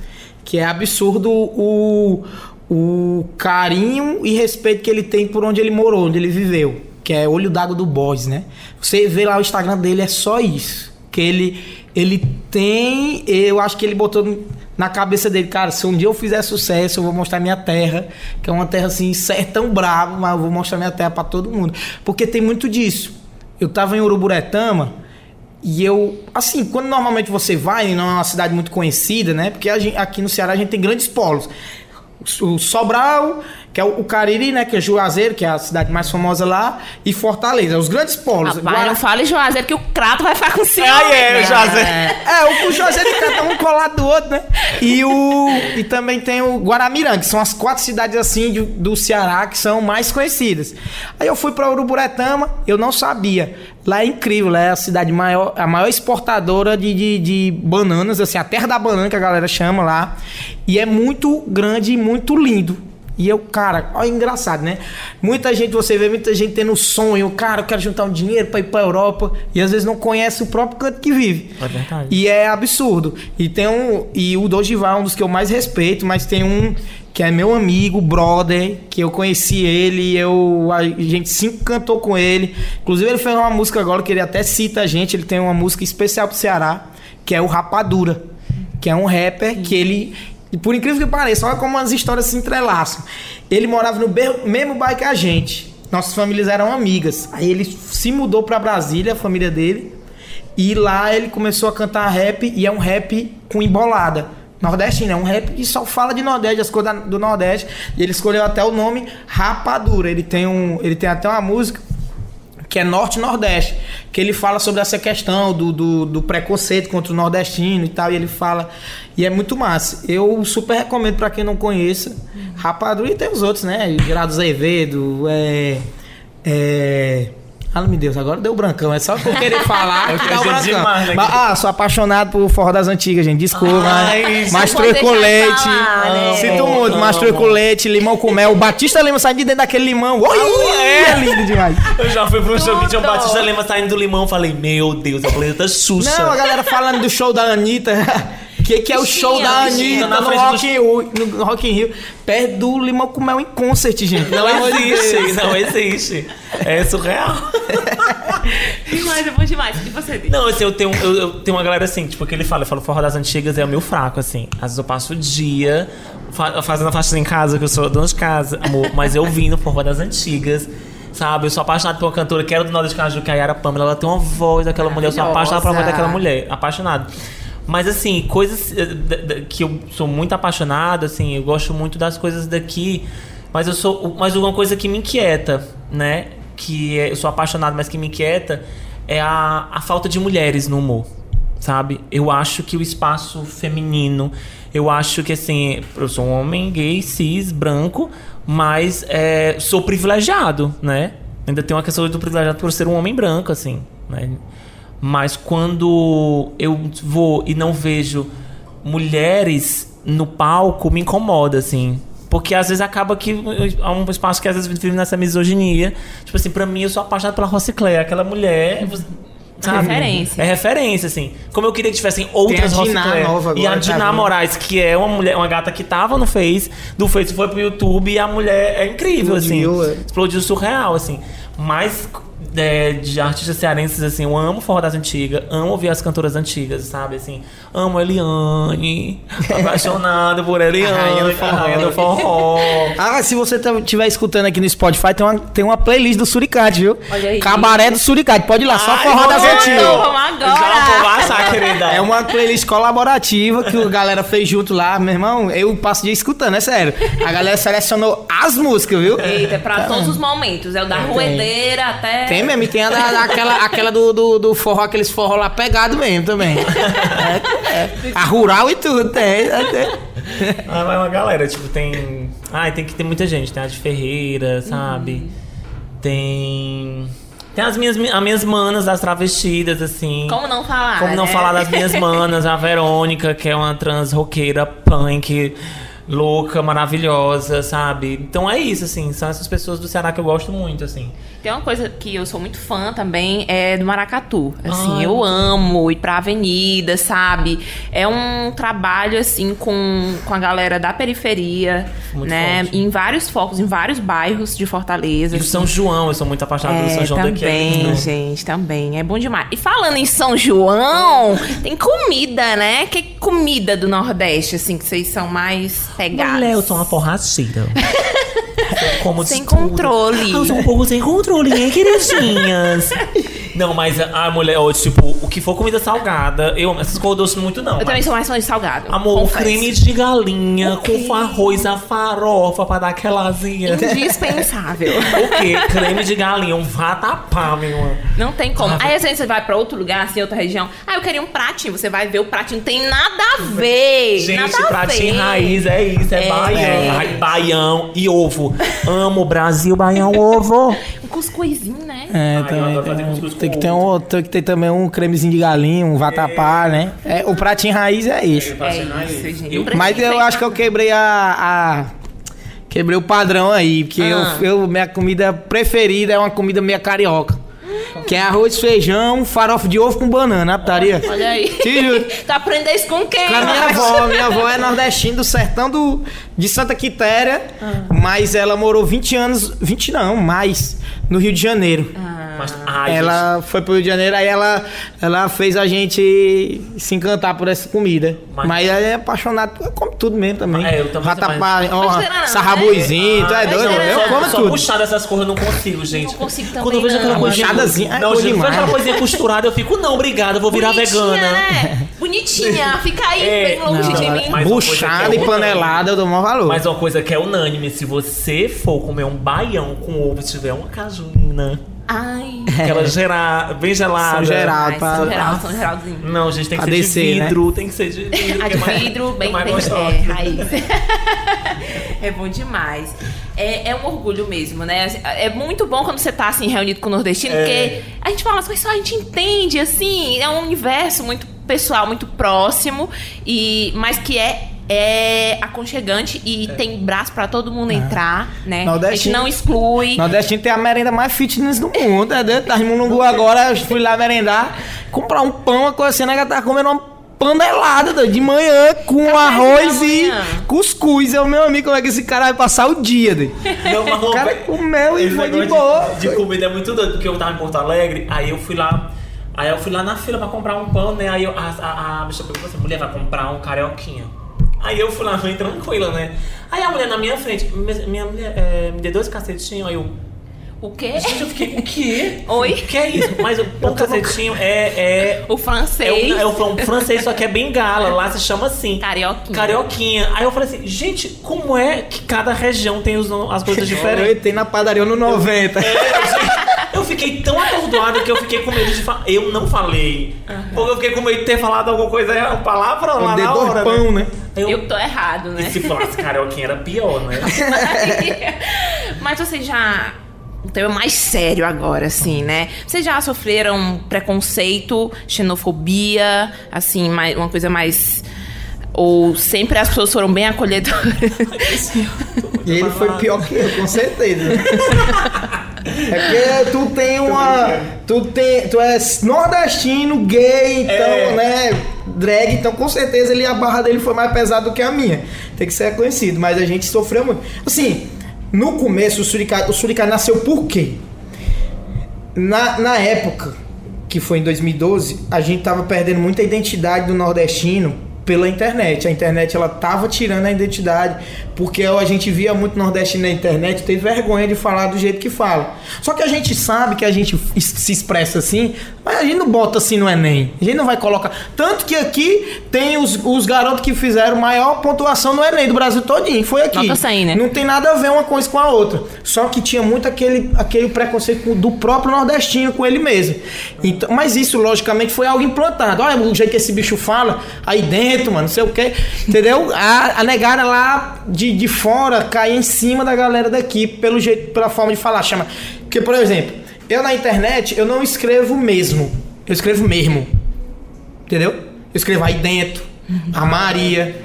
que é absurdo o, o carinho e respeito que ele tem por onde ele morou, onde ele viveu. Que é Olho d'Água do Boys, né? Você vê lá o Instagram dele, é só isso. Que ele, ele tem. Eu acho que ele botou na cabeça dele, cara, se um dia eu fizer sucesso, eu vou mostrar minha terra, que é uma terra assim, sertão bravo, mas eu vou mostrar minha terra pra todo mundo. Porque tem muito disso. Eu tava em Uruburetama, e eu, assim, quando normalmente você vai, não é uma cidade muito conhecida, né? Porque gente- aqui no Ceará a gente tem grandes polos. O Sobral, que é o, o Cariri, né? Que é Juazeiro, que é a cidade mais famosa lá, e Fortaleza. Os grandes polos. Rapaz, Guara- não fale Juazeiro que o Crato vai ficar com ciúme. Ah, é, o Juazeiro. É, o, o Juazeiro cada um colado do outro, né? E, o, e também tem o Guaramiranga, que são as quatro cidades assim de- do Ceará que são mais conhecidas. Aí eu fui pra Uruburetama, eu não sabia. Lá é incrível, lá é a cidade maior, a maior exportadora de, de, de bananas, assim, a terra da banana que a galera chama lá. E é muito grande e muito lindo. E eu, cara, olha engraçado, né? Muita gente, você vê muita gente tendo sonho, cara, eu quero juntar um dinheiro pra ir pra Europa, e às vezes não conhece o próprio canto que vive. É verdade. E é absurdo. E tem um. E o Dojival é um dos que eu mais respeito, mas tem um que é meu amigo, brother, que eu conheci ele, eu a gente se encantou com ele. Inclusive ele fez uma música agora que ele até cita a gente, ele tem uma música especial pro Ceará, que é o Rapadura, que é um rapper que ele e por incrível que pareça, olha como as histórias se entrelaçam. Ele morava no mesmo bairro que a gente. Nossas famílias eram amigas. Aí ele se mudou pra Brasília, a família dele. E lá ele começou a cantar rap e é um rap com embolada. Nordestino, é um rap que só fala de Nordeste, as coisas do Nordeste. E ele escolheu até o nome Rapadura. Ele tem, um, ele tem até uma música que é Norte e Nordeste, que ele fala sobre essa questão do, do, do preconceito contra o nordestino e tal, e ele fala, e é muito massa. Eu super recomendo pra quem não conheça, Rapadura e tem os outros, né? Gerardo Azevedo, é. É. Ah, meu Deus, agora deu brancão. É só que eu querer falar Eu que dá o brancão. demais, né? Mas, ah, sou apaixonado por forró das antigas, gente. Desculpa. Ai, mas não mastrou pode com leite. falar, né? Sinto muito. Mastrou com leite, limão com mel. O Batista Lima sai de dentro daquele limão. Oi, é lindo demais. Eu já fui pro show que tinha um Tudo. Batista Lima saindo do limão. Falei, meu Deus, é o planeta Xuxa. Não, a galera falando do show da Anitta. Que, que é o Bichinha, show da Anitta no Rock, in Rio, no Rock in Rio. Perto do Limão com Mel em concert, gente. Não existe, Deus. não existe. É surreal. Demais, é bom demais. Que você diz? Não, assim, eu tenho, eu, eu tenho uma galera assim, tipo, que ele fala, eu falo, forró das antigas é o meu fraco, assim. Às vezes eu passo o dia fa- fazendo a faxina em casa, que eu sou dona de casa, amor, mas eu vim no forró das antigas. Sabe, eu sou apaixonado por uma cantora que era do Norte de Caju, que é a Yara Pamela. Ela tem uma voz daquela mulher. Eu sou apaixonado pela voz daquela mulher. Apaixonado. Mas assim, coisas eh, que eu sou muito apaixonado, assim, eu gosto muito das coisas daqui. Mas eu sou. Mas uma coisa que me inquieta, né? Que é- eu sou apaixonado, mas que me inquieta é a, a falta de mulheres no humor. Sabe? Eu acho que o espaço feminino. Eu acho que assim, eu sou um homem gay, cis, branco, mas é, sou privilegiado, né? Ainda tem uma questão do privilegiado por ser um homem branco, assim, né? Mas quando eu vou e não vejo mulheres no palco, me incomoda, assim. Porque às vezes acaba que há um espaço que às vezes vive nessa misoginia. Tipo assim, pra mim, eu sou apaixonado pela Rosicléia, aquela mulher. Sabe? Referência. É referência, assim. Como eu queria que tivessem outras Rosicléia. E a tá Diná vendo? Moraes, que é uma mulher, uma gata que tava no Face, do Face foi pro YouTube e a mulher é incrível, Explodiu, assim. é. Explodiu surreal, assim. Mas é, de artistas cearenses, assim, eu amo forró das antigas, amo ouvir as cantoras antigas, sabe? Assim, amo Eliane, apaixonado por Eliane, A rainha do forró. rainha do forró. Ah, se você estiver escutando aqui no Spotify, tem uma, tem uma playlist do Suricate, viu? Olha aí. Cabaré do Suricate. Pode ir lá, só Ai, forró das vamos, antigas. Já vou achar, querida. É uma playlist colaborativa que a galera fez junto lá, meu irmão. Eu passo o dia escutando, é sério. A galera selecionou as músicas, viu? Eita, é pra todos os momentos. É o da ruedeira até. Tem mesmo, e tem a da, daquela, aquela do, do, do forró, aqueles forró lá pegado mesmo também. É, é. A rural e tudo, tem. tem. Ah, mas uma galera, tipo, tem. Ai, tem que ter muita gente. Tem a de Ferreira, sabe? Tem. Tem as minhas, as minhas manas das travestidas, assim. Como não falar? Como não né? falar das minhas manas, a Verônica, que é uma trans roqueira punk, louca, maravilhosa, sabe? Então é isso, assim, são essas pessoas do Ceará que eu gosto muito, assim. Tem uma coisa que eu sou muito fã também, é do Maracatu. Assim, Ai, eu amo ir pra avenida, sabe? É um trabalho, assim, com, com a galera da periferia, Muito né? forte. Em vários focos, em vários bairros de Fortaleza. E assim. São João, eu sou muito apaixonado pelo É, São João daqui. é também, lindo. gente, também. É bom demais. E falando em São João, tem comida, né? Que comida do Nordeste, assim, que vocês são mais pegados? Mulher, eu sou uma forraceira. Como de Sem controle. Eu sou um pouco sem controle, hein, queridinhas? Não, mas a mulher, tipo, o que for comida salgada, eu essas coisas doces muito não. Eu mas- também sou mais fã de salgado. Amor, confesso. creme de galinha O quê? com arroz, a farofa pra dar aquela asinha. Indispensável. o quê? Creme de galinha, um vatapá, meu irmão. Não tem como. Aí às vezes você vai pra outro lugar, assim, outra região. Ah, eu queria um pratinho. Você vai ver o pratinho, não tem nada a ver. Gente, nada pratinho ver. raiz é isso, é, É. baião. Ai, baião e ovo. Amo o Brasil, baião, ovo. Um cuscuzinho, né? É, eu também adoro tem, um- tem que ter um, tem que ter também um cremezinho de galinha, um vatapá, né? É, o pratinho raiz é esse. É isso, gente. Mas eu acho que eu quebrei a, a- quebrei o padrão aí, porque Ah. eu, eu- minha comida preferida é uma comida meio carioca. Que é arroz, feijão, farofa de ovo com banana, a putaria. Olha aí. Te juro. Tu aprendeu isso com quem? Com a minha avó, minha avó é nordestina do sertão do, de Santa Quitéria, mas ela morou 20 anos, 20 não, mais, no Rio de Janeiro. Mas, ai, ela foi pro Rio de Janeiro, aí ela, ela fez a gente se encantar por essa comida. Mas- Mas, ela é apaixonada, ela come tudo mesmo também. É, eu também também. ó, Besteira não, sarrabuizinho, né? tu é doido? Eu não. como só tudo. puxar dessas coisas eu não consigo, gente. Não consigo Quando eu também, vejo aquela coisinha. Machadazinha é não, gente, demais. aquela coisinha costurada, eu fico, não, obrigado, eu vou virar Bonitinha, vegana. né? Bonitinha. Fica aí É, bem longe não, de mim. Buchada é e panelada, eu dou maior valor. Mas uma coisa que é unânime, se você for comer um baião com ovo e tiver uma cajuína, Ai. aquela gera, bem gelada. São Geraldo, Ai, pra- São Geraldo, São Geraldozinho. Não, gente, tem que Pra ser descer, de né? vidro, tem que ser de vidro. A que é mais- de vidro, bem, é mais bem gostosa. é, raiz. é bom demais. É, é um orgulho mesmo, né? É muito bom quando você tá assim reunido com o nordestino, É. porque a gente fala as coisas só a gente entende, assim, é um universo muito pessoal, muito próximo, e mas que é é aconchegante e tem braço pra todo mundo entrar, né? A gente Nordestino- não exclui. Nordestino tem a merenda mais fitness do mundo, é dentro da Munungu agora, eu fui lá merendar, comprar um pão, uma coisa assim, né, que tava comendo uma panelada de manhã com Café arroz e cuscuz. É o meu amigo, como é que esse cara vai passar o dia, doido? Não, mas O cara comeu e foi de boa. De, comida é muito doido, porque eu tava em Porto Alegre, aí eu fui lá. Aí eu fui lá na fila pra comprar um pão, né? Aí eu- a, a, a bicha perguntou assim: mulher vai comprar um carioquinha. Aí eu fui lá bem tranquila, né? Aí a mulher na minha frente, minha mulher é, me deu dois cacetinhos, aí eu. O quê? Gente, eu fiquei, o quê? Oi? O que é isso? Mas o pão cacetinho é. é O é francês. o, é o fran- francês, só que é bengala, lá se chama assim. Carioquinha. Carioquinha. Aí eu falei assim, gente, como é que cada região tem os as coisas diferentes? Eu tem na padaria no 90. É, gente, eu fiquei tão atordoado que eu fiquei com medo de falar. Eu não falei. Porque eu fiquei com medo de ter falado alguma coisa, uma palavra lá na hora. pão, né? Eu, Eu tô errado, né? E se falasse carioquinha era pior, né? Mas vocês já. Um tema mais sério agora, assim, né? Vocês já sofreram preconceito, xenofobia, assim, mais, uma coisa mais. Ou sempre as pessoas foram bem acolhedoras? E ele foi pior que eu, com certeza. É porque tu tem uma. Tu, tem, tu é nordestino, gay, então, É. né? Drag, então com certeza ele, a barra dele foi mais pesada do que a minha. Tem que ser reconhecido, mas a gente sofreu muito. Assim, no começo o Suricai, o Suricai nasceu por quê? Na, na época, que foi em 2012, a gente tava perdendo muita identidade do nordestino pela internet. A internet ela tava tirando a identidade, porque a gente via muito nordestino na internet, teve vergonha de falar do jeito que fala. Só que a gente sabe que a gente se expressa assim, mas a gente não bota assim no Enem. A gente não vai colocar. Tanto que aqui tem os, os garotos que fizeram maior pontuação no Enem do Brasil todinho. Foi aqui. Nota 100, né? Não tem nada a ver uma coisa com a outra. Só que tinha muito aquele, aquele preconceito do próprio nordestino com ele mesmo. Então, mas isso, logicamente, foi algo implantado. Olha o jeito que esse bicho fala aí dentro, mano, não sei o quê. Entendeu? A, a negada lá de, de fora cai em cima da galera daqui pelo jeito, pela forma de falar. Chama. Porque, por exemplo, eu na internet, eu não escrevo mesmo. Eu escrevo mesmo. Entendeu? Eu escrevo aí dentro, a Maria.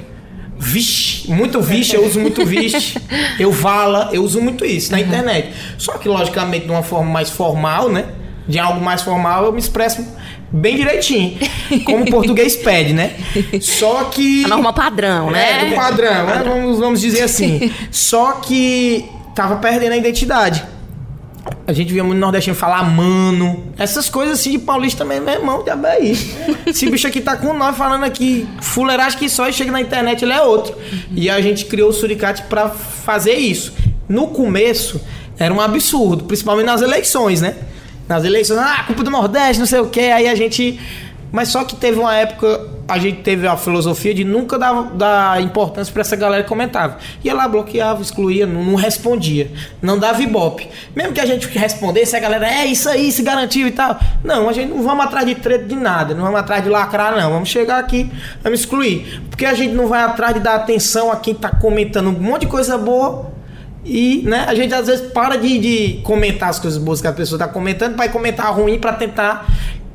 Vixe, muito vixe, eu uso muito vixe. Eu vala, eu uso muito isso na internet. Só que, logicamente, de uma forma mais formal, né? De algo mais formal, eu me expresso bem direitinho. Como o português pede, né? Só que. A norma padrão, né? É, do padrão, né? vamos, vamos dizer assim. Só que tava perdendo a identidade. A gente via muito nordestino falar mano. Essas coisas assim de paulista também, meu irmão, diabo é isso. Esse bicho aqui tá com nós falando aqui, fuleiragem que só e chega na internet, ele é outro. E a gente criou o Suricate pra fazer isso. No começo, era um absurdo, principalmente nas eleições, né? Nas eleições, ah, culpa do Nordeste, não sei o quê. Aí a gente. Mas só que teve uma época, a gente teve a filosofia de nunca dar, dar importância pra essa galera que comentava. Ia lá, bloqueava, excluía, não, não respondia. Não dava ibope. Mesmo que a gente respondesse, a galera, é isso aí, se garantiu e tal. Não, a gente não vamos atrás de treta de nada, não vamos atrás de lacrar, não. Vamos chegar aqui, vamos excluir. Porque a gente não vai atrás de dar atenção a quem tá comentando um monte de coisa boa. E, né, a gente às vezes para de, de comentar as coisas boas que a pessoa está comentando para comentar ruim para tentar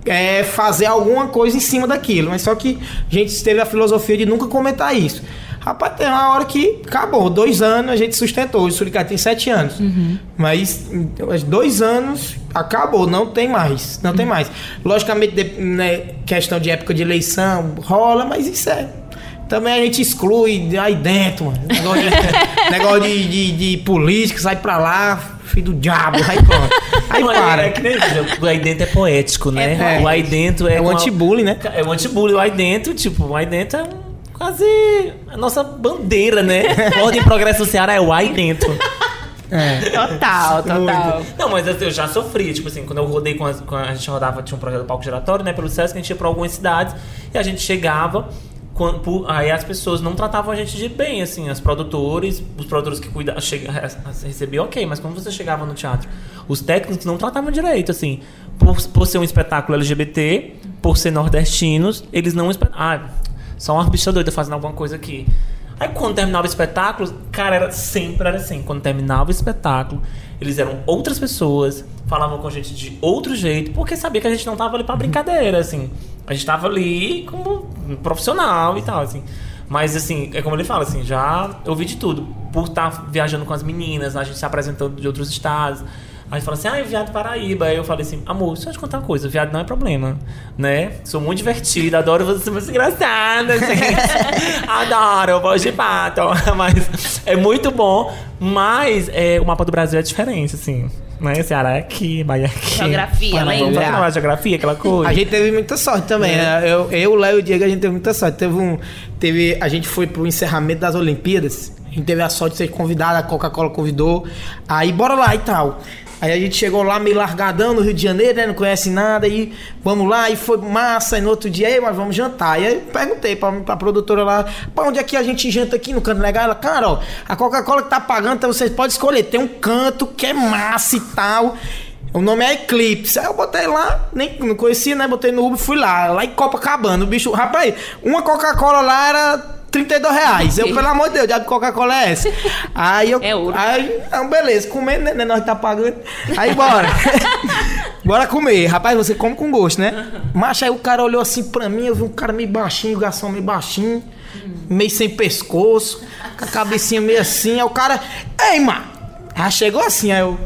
é, fazer alguma coisa em cima daquilo. Mas só que a gente teve a filosofia de nunca comentar isso. Rapaz, tem uma hora que acabou. Dois anos a gente sustentou. O Suricate tem sete anos. Mas dois anos acabou. Não tem mais. Não tem mais. Logicamente, de, né, questão de época de eleição rola, mas isso é. Também a gente exclui aí dentro, mano. Negócio de, de, de, política, sai pra lá, filho do diabo, aí pronto. Aí é- para. É, que nem, o aí dentro é poético, né? É poético. o aí dentro é. É o uma- anti-bullying, né? É o anti-bullying. O aí dentro, tipo, o aí dentro é quase a nossa bandeira, né? Ordem e Progresso do Ceará é o aí dentro. É. Total, total. Não, mas eu já sofri, tipo assim, quando eu rodei com a, a gente rodava, tinha um projeto do palco giratório, né, pelo SESC, a gente ia pra algumas cidades e a gente chegava, quando, aí as pessoas não tratavam a gente de bem, assim, as produtores, os produtores que cuidavam, recebiam ok, mas quando você chegava no teatro, os técnicos não tratavam direito, assim, por, por ser um espetáculo LGBT, por ser nordestinos, eles não... Ah, só uma bicha doida fazendo alguma coisa aqui. Aí quando terminava o espetáculo, cara, era, sempre era assim. Quando terminava o espetáculo, eles eram outras pessoas, falavam com a gente de outro jeito, porque sabia que a gente não tava ali pra brincadeira, assim. A gente tava ali como profissional e tal, assim. Mas assim, é como ele fala, assim, já ouvi de tudo. Por estar viajando com as meninas, a gente se apresentando de outros estados. Aí fala assim, ah, é viado Paraíba. Aí eu falei assim, amor, eu te contar uma coisa, viado não é problema, né? Sou muito divertida, adoro você ser muito engraçada, gente. adoro, voz de pato. Mas é muito bom. Mas é, o mapa do Brasil é diferente, assim. Né? Ceará é aqui, Bahia é aqui. Geografia, Panamá, lembra? vamos falar geografia, aquela coisa. A gente teve muita sorte também, né? Eu, eu, o Léo e o Diego, a gente teve muita sorte. Teve um. Teve, a gente foi pro encerramento das Olimpíadas. A gente teve a sorte de ser convidado, a Coca-Cola convidou. Aí bora lá e tal. Aí a gente chegou lá meio largadão no Rio de Janeiro, né? Não conhece nada. Aí vamos lá, e foi massa. E no outro dia, mas vamos jantar. E aí perguntei pra, pra produtora lá, pra onde é que a gente janta aqui no canto legal? Ela, cara, ó, a Coca-Cola que tá pagando, então vocês podem escolher. Tem um canto que é massa e tal. O nome é Eclipse. Aí eu botei lá, nem não conhecia, né? Botei no Uber, fui lá, lá em Copacabana. O bicho, rapaz, uma Coca-Cola lá era 32 reais. Eu, pelo amor de Deus, diabo de Coca-Cola é essa? Aí eu. É ouro. Aí, não, beleza, comendo, né? Nós tá pagando. Aí bora. bora comer. Rapaz, você come com gosto, né? Mas aí o cara olhou assim pra mim, eu vi um cara meio baixinho, o garçom meio baixinho, meio sem pescoço, com a cabecinha meio assim. Aí o cara, ei, mano! Aí chegou assim, aí eu.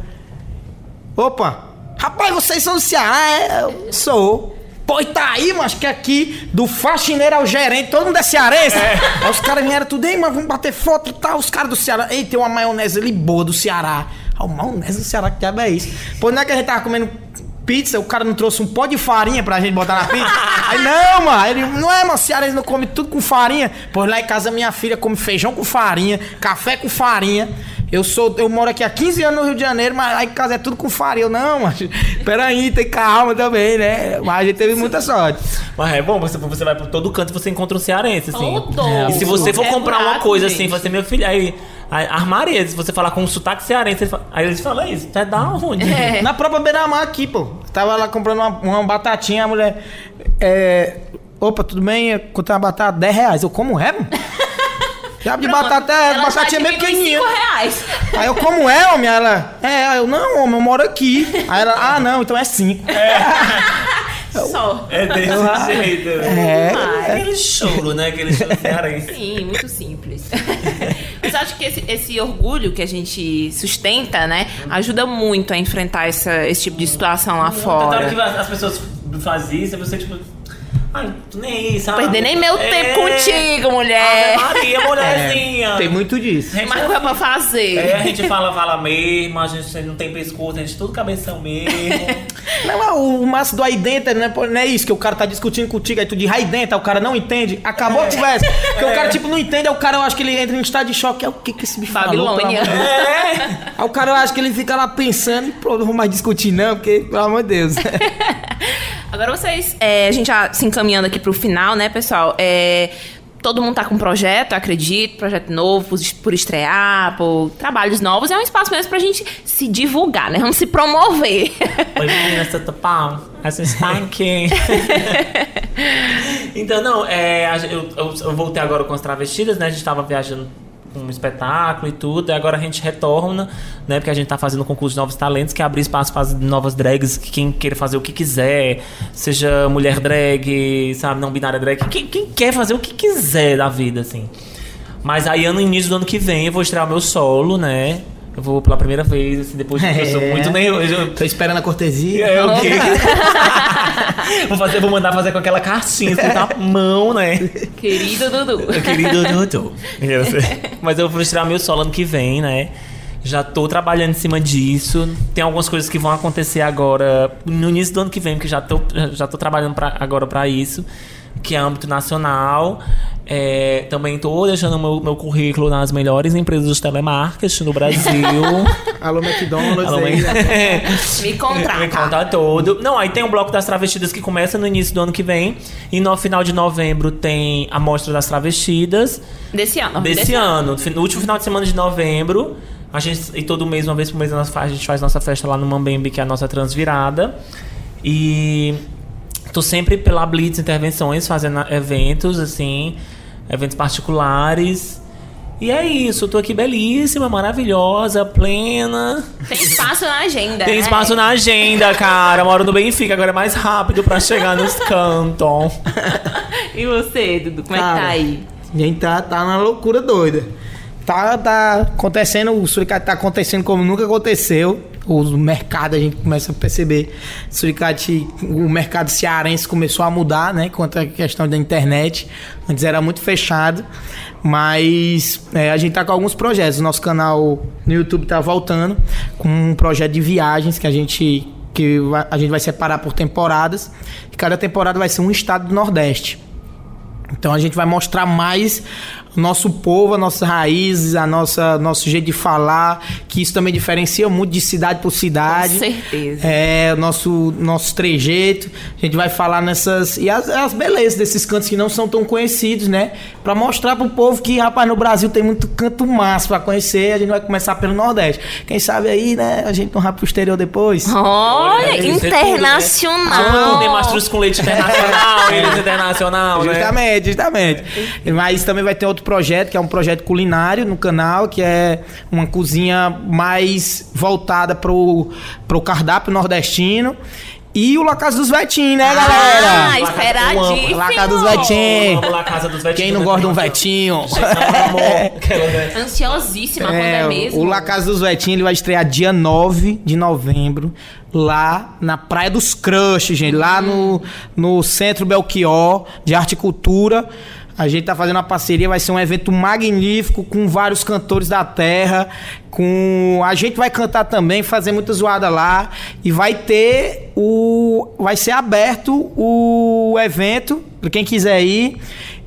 Opa! Rapaz, vocês são do Ceará? É, eu sou. Pô, tá aí, mas que aqui, do faxineiro ao gerente, todo mundo é cearense. Aí os caras vieram tudo, ei, mas vamos bater foto e tal. Os caras do Ceará, ei, tem uma maionese ali boa do Ceará. Ah, o maionese do Ceará, que diabo é isso? Pô, não é que a gente tava comendo pizza, o cara não trouxe um pó de farinha pra gente botar na pizza? Aí, não, mano, ele, não é, mano, cearense não come tudo com farinha. Pois lá em casa minha filha come feijão com farinha, café com farinha. Eu sou, eu moro aqui há 15 anos no Rio de Janeiro, mas lá em casa é tudo com farinha. Eu, não, mas peraí, tem calma também, né? Mas a gente teve muita sorte. Mas é bom, você, você vai por todo canto e você encontra um cearense, assim. Todo. E se você for É comprar uma coisa assim, você, meu filho, aí, armaria, se você falar com um sotaque cearense, ele fala- aí eles falam isso, vai dar onde? É. Na própria beira-mar aqui, pô. Tava lá comprando uma, uma batatinha, a mulher. É. Opa, tudo bem? Comprei uma batata 10 reais. Eu como é, Diabo de batata é, Ela já batatinha bem pequenininha. cinco reais. Aí eu, como é, homem? Ela, é, eu, não, homem, eu moro aqui. Aí ela, ah, não, então é 5. Só. É desse jeito. É, Mas, Aquele choro, né? Aquele choro cearense. Sim, muito simples. Mas eu acho que esse, esse orgulho que a gente sustenta, né, ajuda muito a enfrentar essa, esse tipo de situação lá Tentaram fora. que as pessoas fazem isso, e você, tipo. Ai, tu nem sabe? Perder nem meu É. tempo contigo, mulher. Ave Maria, mulherzinha. Tem muito disso. Gente, Mas coisa pra fazer. É, a gente fala, fala mesmo, a gente não tem pescoço, a gente tudo cabeção mesmo. Não, o, o massa do aí dentro não é, não é isso, que o cara tá discutindo contigo, aí tu diz aí dentro, aí o cara não entende, acabou a conversa. Porque o cara, tipo, não entende, aí o cara, eu acho que ele entra em estado de choque, é o que que esse bicho Babilônia. falou, de é. Aí o cara, eu acho que ele fica lá pensando e pronto, não vou mais discutir não, porque, pelo amor de Deus. Agora vocês, é, a gente já se encaminhando aqui pro final, né, pessoal? É, todo mundo tá com um projeto, eu acredito, projeto novo por, por estrear, por trabalhos novos. É um espaço mesmo pra gente se divulgar, né? Vamos se promover. Oi, menina, você tá pau? A gente tá aqui. então, não, é, eu, eu, eu voltei agora com as travestidas, né? A gente tava viajando um espetáculo e tudo, e agora a gente retorna, né? Porque a gente tá fazendo um concurso de novos talentos, que é abrir espaço para as novas drags, que quem queira fazer o que quiser, seja mulher drag, sabe, não binária drag, quem, quem quer fazer o que quiser da vida, assim. Mas aí, no início do ano que vem, eu vou estrear meu solo, né? Eu vou pela primeira vez, assim, depois de eu sou É. muito nem. Eu, Tô esperando a cortesia. é o quê? vou, fazer, vou mandar fazer com aquela cartinha escrita à mão, né? Querido Dudu. Querido Dudu. Mas eu vou tirar meu solo ano que vem, né? Já tô trabalhando em cima disso. Tem algumas coisas que vão acontecer agora no início do ano que vem, porque já tô, já tô trabalhando pra, agora para isso, que é âmbito nacional. É, também tô deixando meu, meu currículo nas melhores empresas de telemarketing no Brasil. Alô, McDonald's Alô, aí, né? Me contrata. Me conta todo. Não, aí tem o bloco das travestidas que começa no início do ano que vem. E no final de novembro tem a mostra das travestidas. Desse ano. Desse ano. No último final de semana de novembro. A gente, e todo mês, uma vez por mês, a gente faz nossa festa lá no Mambembe, que é a nossa transvirada. E tô sempre pela Blitz Intervenções, fazendo eventos, assim, eventos particulares. E é isso, eu tô aqui belíssima, maravilhosa, plena. Tem espaço na agenda. Tem né? espaço na agenda, cara. Moro no Benfica, agora é mais rápido pra chegar nos cantos. E você, Dudu, como é que Cara, tá aí? A gente tá, tá na loucura doida. Tá, tá acontecendo, o suricate tá acontecendo como nunca aconteceu. O mercado, a gente começa a perceber. Suricate, o mercado cearense começou a mudar, né? Quanto à questão da internet. Antes era muito fechado. Mas é, a gente tá com alguns projetos. O nosso canal no YouTube tá voltando com um projeto de viagens que a gente que a gente vai separar por temporadas. E cada temporada vai ser um estado do Nordeste. Então a gente vai mostrar mais nosso povo, as nossas raízes, a nossa nosso jeito de falar, que isso também diferencia muito de cidade por cidade. Com certeza. É, o nosso nosso trejeito. A gente vai falar nessas e as, as belezas desses cantos que não são tão conhecidos, né? Pra mostrar pro povo que, rapaz, no Brasil tem muito canto massa pra conhecer. A gente vai começar pelo Nordeste. Quem sabe aí, né, a gente não vai pro exterior depois. Olha, é tudo, né? internacional. Tem mastruz com leite internacional, eles internacional, né? Justamente, justamente. Mas também vai ter outro projeto, que é um projeto culinário no canal, que é uma cozinha mais voltada pro, pro cardápio nordestino. E o La Casa dos Vetinhos, né, Ah, galera? esperadíssimo. La Casa dos. Vamos lá, casa dos vetinhos. Quem não gosta de um vetinho? Ansiosíssima quando é mesmo. o La Casa dos Vetinhos ele vai estrear dia 9 de novembro, lá na Praia dos Crushes, gente, lá no, no Centro Belchior de Arte e Cultura. A gente tá fazendo uma parceria, vai ser um evento magnífico com vários cantores da terra, com a gente vai cantar também, fazer muita zoada lá e vai ter o vai ser aberto o evento para quem quiser ir.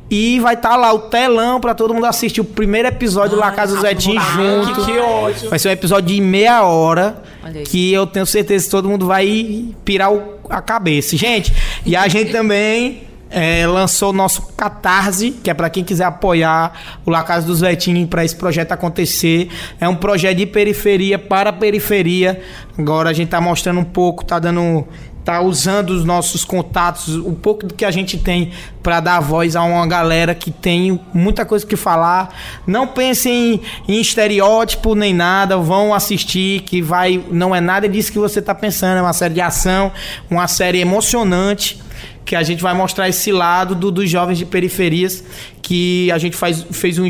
E vai estar lá o telão pra todo mundo assistir o primeiro episódio do La Casa dos Vetinhos Ah, junto. que, que ótimo. Vai ser um episódio de meia hora. Que eu tenho certeza que todo mundo vai pirar o- a cabeça. Gente, e a gente também é, lançou o nosso Catarse, que é pra quem quiser apoiar o La Casa dos Vetinhos para esse projeto acontecer. É um projeto de periferia para periferia. Agora a gente tá mostrando um pouco, tá dando tá usando os nossos contatos, um pouco do que a gente tem para dar voz a uma galera que tem muita coisa que falar. Não pensem em, em estereótipo nem nada, vão assistir que vai, não é nada disso que você tá pensando, é uma série de ação, uma série emocionante. Que a gente vai mostrar esse lado do- dos jovens de periferias que a gente faz, fez um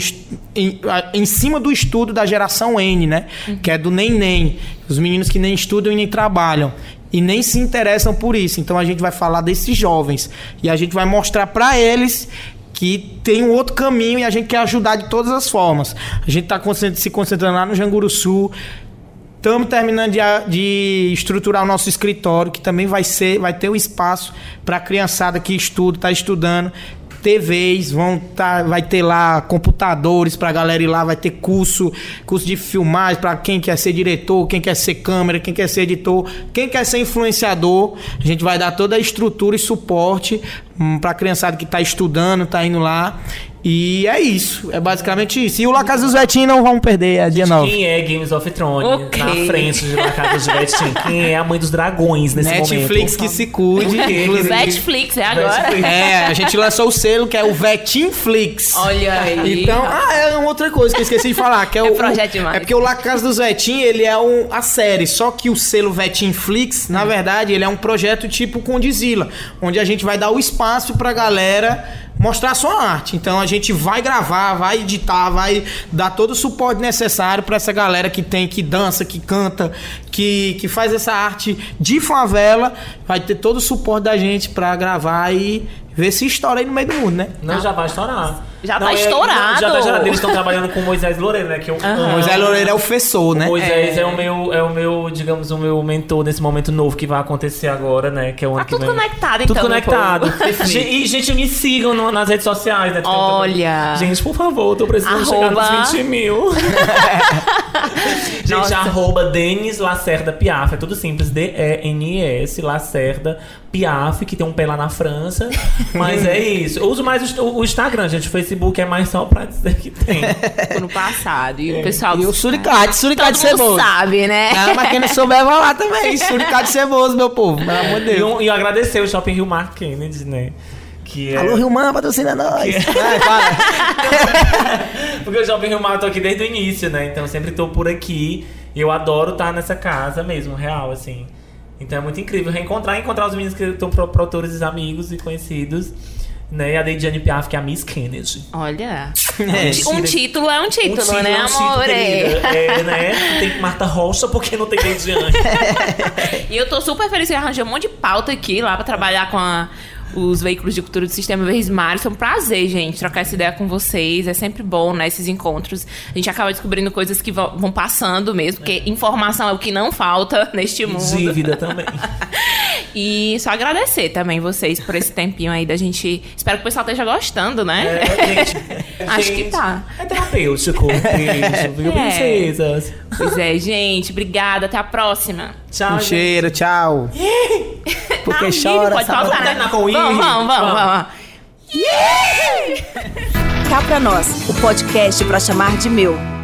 em, em cima do estudo da geração N, né? Que é do nem nem, os meninos que nem estudam e nem trabalham e nem se interessam por isso. Então a gente vai falar desses jovens e a gente vai mostrar para eles que tem um outro caminho e a gente quer ajudar de todas as formas. A gente está se concentrando lá no Janguru Sul. Estamos terminando de, de estruturar o nosso escritório, que também vai ser, vai ter o espaço para a criançada que estuda, está estudando. TVs, vão tá, vai ter lá computadores para a galera ir lá, vai ter curso, curso de filmagem para quem quer ser diretor, quem quer ser câmera, quem quer ser editor, quem quer ser influenciador. A gente vai dar toda a estrutura e suporte para a criançada que está estudando, está indo lá. E é isso, é basicamente isso. E o La Casa dos Vetinhos não vão perder, é dia 9. Quem é Games of Thrones Ok. na frente de La Casa de Betim? Quem é a mãe dos dragões nesse Netflix momento? que se cuide. Netflix, é agora? Netflix. É, a gente lançou o selo que é o Vetinflix. Olha aí. Então, ah, é uma outra coisa que eu esqueci de falar, que é, É o projeto o- demais. É porque o La Casa dos Vetim, ele é um, a série, só que o selo Vetinflix, na verdade, ele é um projeto tipo Condizila, onde a gente vai dar o espaço pra galera mostrar sua arte. Então a gente vai gravar, vai editar, vai dar todo o suporte necessário pra essa galera que tem que dança, que canta, que, que faz essa arte de favela, vai ter todo o suporte da gente pra gravar e ver se estoura aí no meio do mundo, né? Não, já vai estourar. Já Não, tá é- estourado. Já tá estourado. Eles estão trabalhando com o Moisés Loureiro, né? Que eu amo. Moisés Loureiro é o Fessor, né? O Moisés é. o meu, é o meu, digamos, o meu mentor nesse momento novo que vai acontecer agora, né? Que é o Tá que tudo vem. conectado, Tudo então, meu conectado. e, gente, me sigam no- nas redes sociais, né? Olha. Gente, por favor, eu tô precisando chegar Arroba. nos 20 mil. gente, Nossa. arroba Denis Lacerda Piaf. É tudo simples. D-E-N-S Lacerda Piaf, que tem um pé lá na França. Mas é isso. Eu uso mais o, o Instagram, gente. O Facebook é mais só pra dizer que tem. ano passado. E o pessoal. E o suricate, suricate ceboso. sabe, né? Ah, mas quem não souber, vai lá também. Suricate ceboso, meu povo. Pelo amor de E, Deus. e eu agradecer o Shopping Rio Mar Kennedy, né? Que é... Alô, Rio Man, patrocina nós. Vai, fala. Porque o Jovem Rio Mar eu tô aqui desde o início, né? Então eu sempre tô por aqui. E eu adoro estar nessa casa mesmo, real, assim. Então é muito incrível reencontrar, encontrar os meninos que estão pro- produtores, amigos e conhecidos. Né? E a Deidiane Piaf, que é a Miss Kennedy. Olha. É. Um título é um título, Um título né, é um amor? querida. É, né? Tem Marta Rocha porque não tem Deidiane. E eu tô super feliz que eu arranjei um monte de pauta aqui lá pra trabalhar com a- os veículos de cultura do Sistema Verdes Mares. Foi um prazer, gente, trocar essa ideia com vocês. É sempre bom, né, esses encontros. A gente acaba descobrindo coisas que vão vão passando mesmo, porque informação é o que não falta neste mundo. Dívida também. E só agradecer também vocês por esse tempinho aí da gente. Espero que o pessoal esteja gostando, né? É, gente, Acho gente, que tá. É terapêutico. Beijo, viu, É. princesas? Pois é, gente. Obrigada. Até a próxima. Tchau, Um gente. cheiro, tchau. Porque Ah, chora, Pode né? o Vamos, vamos, vamos, Vamos. vamos. Cá pra nós, o podcast pra chamar de meu.